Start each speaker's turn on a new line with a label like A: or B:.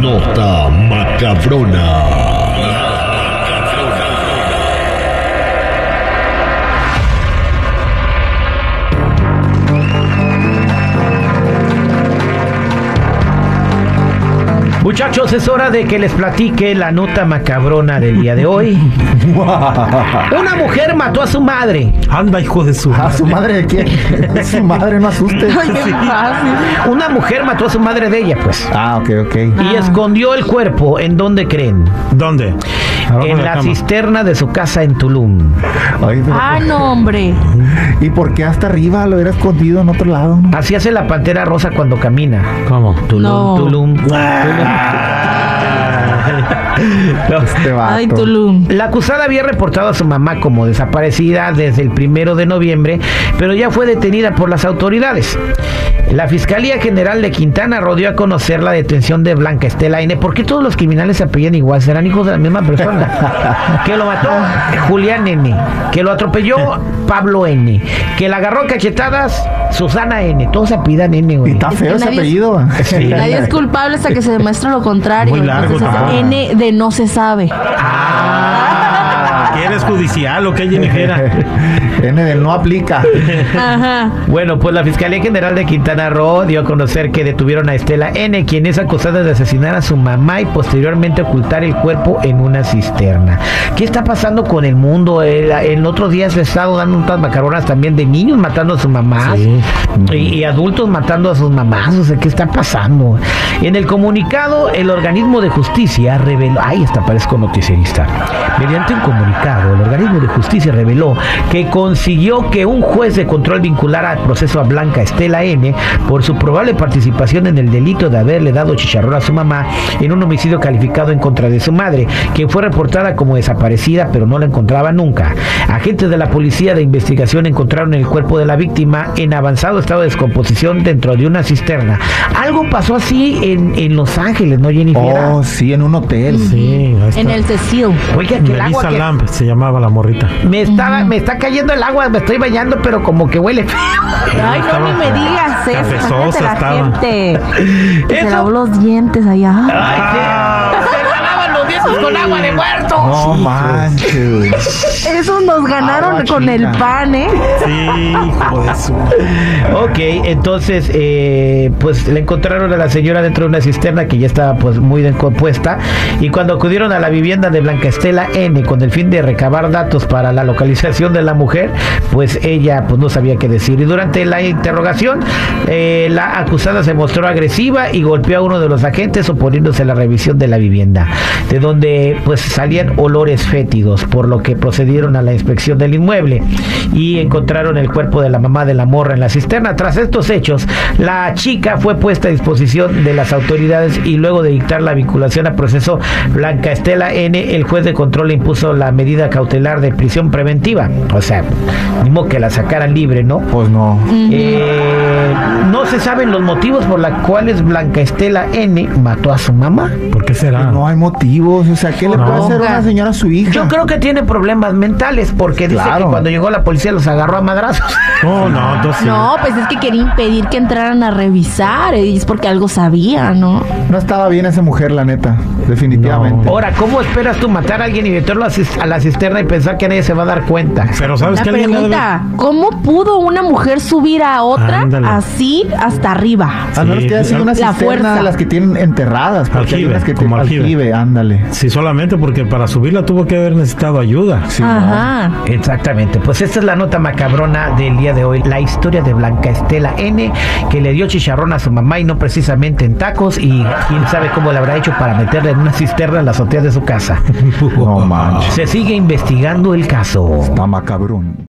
A: nota macabrona.
B: Muchachos, es hora de que les platique la nota macabrona del día de hoy. Una mujer mató a su madre.
C: Anda, hijo de su.
D: ¿A su madre de quién? su madre, no asuste.
B: Una mujer mató a su madre de ella, pues.
D: Ah, ok, ok.
B: Y escondió el cuerpo. ¿En dónde creen?
C: ¿Dónde?
B: En la cisterna de su casa en Tulum.
D: Ay, pero-
E: Ah, no, hombre.
D: ¿Y por qué hasta arriba lo hubiera escondido en otro lado?
B: Así hace la pantera rosa cuando camina.
C: ¿Cómo?
B: Tulum,
E: No.
B: Tulum, Tulum.
D: Este.
E: Ay, Tulum.
B: La acusada había reportado a su mamá como desaparecida desde el primero de noviembre, pero ya fue detenida por las autoridades. La Fiscalía General de Quintana Roo dio a conocer la detención de Blanca Estela N. ¿Por qué todos los criminales se apellan igual? ¿Serán hijos de la misma persona? que lo mató Julián N. Que lo atropelló Pablo N. Que la agarró cachetadas Susana N. Todos se apellidan N,
D: Y
B: güey.
D: está
E: Es
D: feo
E: que
D: ese
E: nadie-
D: apellido.
B: Sí.
E: Nadie es culpable hasta que se demuestre lo contrario.
C: Muy largo
E: Entonces, es de no se sabe.
C: ¿Quieres judicial o qué, Jennifer?
D: N del no aplica.
E: Ajá.
B: Bueno, pues la Fiscalía General de Quintana Roo dio a conocer que detuvieron a Estela N., quien es acusada de asesinar a su mamá y posteriormente ocultar el cuerpo en una cisterna. ¿Qué está pasando con el mundo? El- En otros días he estado dando unas macaronas también de niños matando a sus mamás
C: Sí.
B: y, y adultos matando a sus mamás. O sea, ¿qué está pasando? En el comunicado, el organismo de justicia reveló. Ay, hasta parezco noticierista. Mediante un comunicado, el organismo de justicia reveló que consiguió que un juez de control vinculara al proceso a Blanca Estela N por su probable participación en el delito de haberle dado chicharrón a su mamá en un homicidio calificado en contra de su madre, quien fue reportada como desaparecida, pero no la encontraba nunca. Agentes de la policía de investigación encontraron el cuerpo de la víctima en avanzado estado de descomposición dentro de una cisterna. Algo pasó así en, en Los Ángeles, ¿no, Jennifer?
D: Oh, sí, en un hotel.
C: Sí.
E: En el Cecil.
B: Oiga, que el agua que
C: Lamp se llamaba la morrita.
B: me estaba, me está cayendo el agua, me estoy bañando, pero como que huele feo.
E: Ay, no, ni me digas eso.
C: Cafezosa
E: la
C: estaba.
E: gente. Que se lavó los dientes allá.
B: Ay, sí. Dientes con agua de muerto.
D: No manches, güey.
E: Eso nos ganaron
D: Agua
E: con el
D: china.
E: pan, ¿eh?
C: Sí, hijo de su.
B: Ok, entonces, eh, pues le encontraron a la señora dentro de una cisterna que ya estaba pues muy descompuesta y cuando acudieron a la vivienda de Blanca Estela N con el fin de recabar datos para la localización de la mujer, pues ella pues no sabía qué decir y durante la interrogación eh, la acusada se mostró agresiva y golpeó a uno de los agentes oponiéndose a la revisión de la vivienda, de donde pues salían olores fétidos, por lo que procedieron a la inspección del inmueble y encontraron el cuerpo de la mamá de la morra en la cisterna. Tras estos hechos, la chica fue puesta a disposición de las autoridades y luego de dictar la vinculación a proceso Blanca Estela N, el juez de control le impuso la medida cautelar de prisión preventiva. O sea, mismo que la sacaran libre, ¿no?
D: Pues no.
B: Eh, no se saben los motivos por los cuales Blanca Estela N mató a su mamá.
C: ¿Por qué será?
D: No hay motivos. O sea, ¿qué le
C: No.
D: puede hacer una señora a su hija?
B: Yo creo que tiene problemas mentales porque dice que cuando llegó la policía los agarró a madrazos.
C: No, no, entonces.
E: No, pues es que quería impedir que entraran a revisar. Y es porque algo sabía, ¿no?
D: No estaba bien esa mujer, la neta. Definitivamente.
B: Ahora, ¿cómo esperas tú matar a alguien y meterlo a, la cisterna y pensar que nadie se va a dar cuenta?
C: Pero ¿sabes debe-
E: pregunta, ¿cómo pudo una mujer subir a otra
C: Ándale.
E: así hasta arriba?
D: A menos
C: Sí,
D: que haya sido una
E: la
D: cisterna
E: fuerza.
D: de las que tienen enterradas. Porque hay
C: Aljibe,
D: unas que
C: como
D: tienen
C: aljibe.
D: ándale.
C: Sí, solamente porque para subirla tuvo que haber necesitado ayuda.
D: Sí,
E: Ajá.
B: Exactamente, pues esta es la nota macabrona del día de hoy, la historia de Blanca Estela N, que le dio chicharrón a su mamá y no precisamente en tacos y quién sabe cómo le habrá hecho para meterla en una cisterna en la azotea de su casa.
D: No manches.
B: Se sigue investigando el caso.
D: Está macabrón.